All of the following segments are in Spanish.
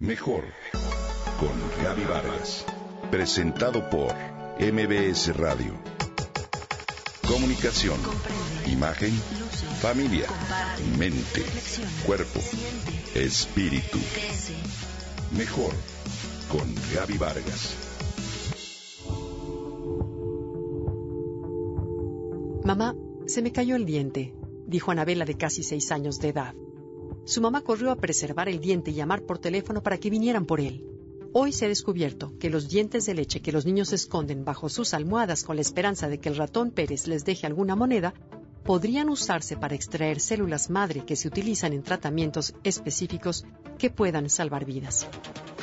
Mejor con Gaby Vargas. Presentado por MBS Radio. Comunicación, imagen, familia, mente, cuerpo, espíritu. Mejor con Gaby Vargas. Mamá, se me cayó el diente, dijo Anabela de casi seis años de edad. Su mamá corrió a preservar el diente y llamar por teléfono para que vinieran por él. Hoy se ha descubierto que los dientes de leche que los niños esconden bajo sus almohadas con la esperanza de que el ratón Pérez les deje alguna moneda podrían usarse para extraer células madre que se utilizan en tratamientos específicos que puedan salvar vidas.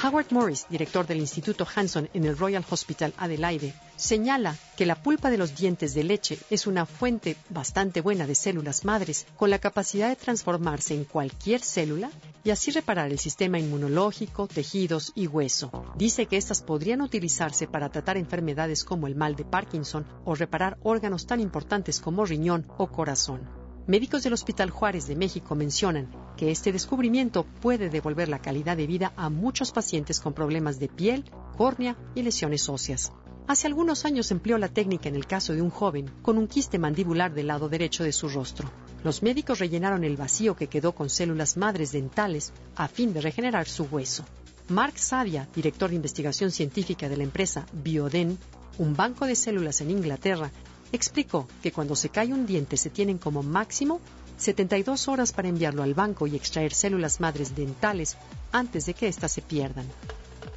Howard Morris, director del Instituto Hanson en el Royal Hospital Adelaide, señala que la pulpa de los dientes de leche es una fuente bastante buena de células madres con la capacidad de transformarse en cualquier célula y así reparar el sistema inmunológico, tejidos y hueso. Dice que estas podrían utilizarse para tratar enfermedades como el mal de Parkinson o reparar órganos tan importantes como riñón o corazón. Médicos del Hospital Juárez de México mencionan que este descubrimiento puede devolver la calidad de vida a muchos pacientes con problemas de piel, córnea y lesiones óseas. Hace algunos años empleó la técnica en el caso de un joven con un quiste mandibular del lado derecho de su rostro. Los médicos rellenaron el vacío que quedó con células madres dentales a fin de regenerar su hueso. Mark Sadia, director de investigación científica de la empresa Bioden, un banco de células en Inglaterra, explicó que cuando se cae un diente se tienen como máximo 72 horas para enviarlo al banco y extraer células madres dentales antes de que éstas se pierdan.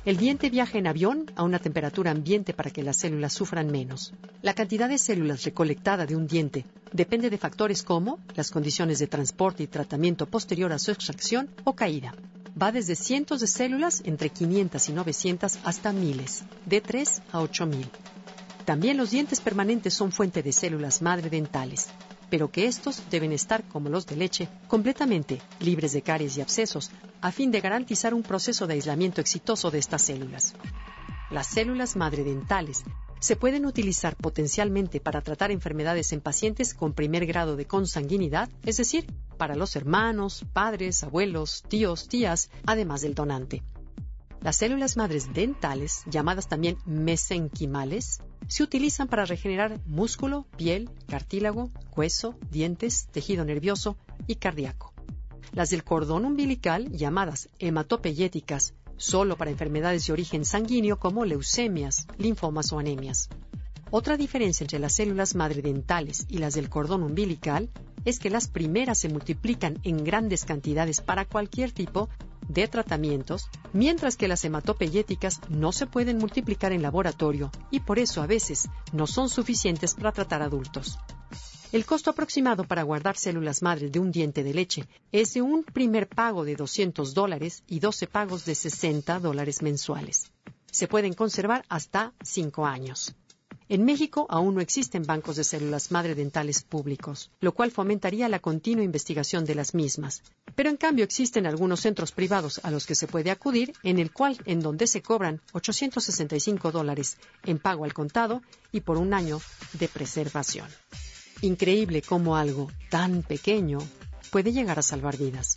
El diente viaja en avión a una temperatura ambiente para que las células sufran menos. La cantidad de células recolectada de un diente depende de factores como las condiciones de transporte y tratamiento posterior a su extracción o caída. Va desde cientos de células, entre 500 y 900, hasta miles, de 3 a 8000. También los dientes permanentes son fuente de células madre dentales, pero que estos deben estar, como los de leche, completamente libres de caries y abscesos, a fin de garantizar un proceso de aislamiento exitoso de estas células. Las células madre dentales se pueden utilizar potencialmente para tratar enfermedades en pacientes con primer grado de consanguinidad, es decir, para los hermanos, padres, abuelos, tíos, tías, además del donante. Las células madres dentales, llamadas también mesenquimales, se utilizan para regenerar músculo, piel, cartílago, hueso, dientes, tejido nervioso y cardíaco. Las del cordón umbilical, llamadas hematopeyéticas, solo para enfermedades de origen sanguíneo como leucemias, linfomas o anemias. Otra diferencia entre las células madre dentales y las del cordón umbilical es que las primeras se multiplican en grandes cantidades para cualquier tipo de tratamientos, mientras que las hematopeyéticas no se pueden multiplicar en laboratorio y por eso a veces no son suficientes para tratar adultos. El costo aproximado para guardar células madre de un diente de leche es de un primer pago de 200 dólares y 12 pagos de 60 dólares mensuales. Se pueden conservar hasta 5 años. En México aún no existen bancos de células madre dentales públicos, lo cual fomentaría la continua investigación de las mismas. Pero en cambio existen algunos centros privados a los que se puede acudir, en el cual en donde se cobran 865 dólares en pago al contado y por un año de preservación. Increíble cómo algo tan pequeño puede llegar a salvar vidas.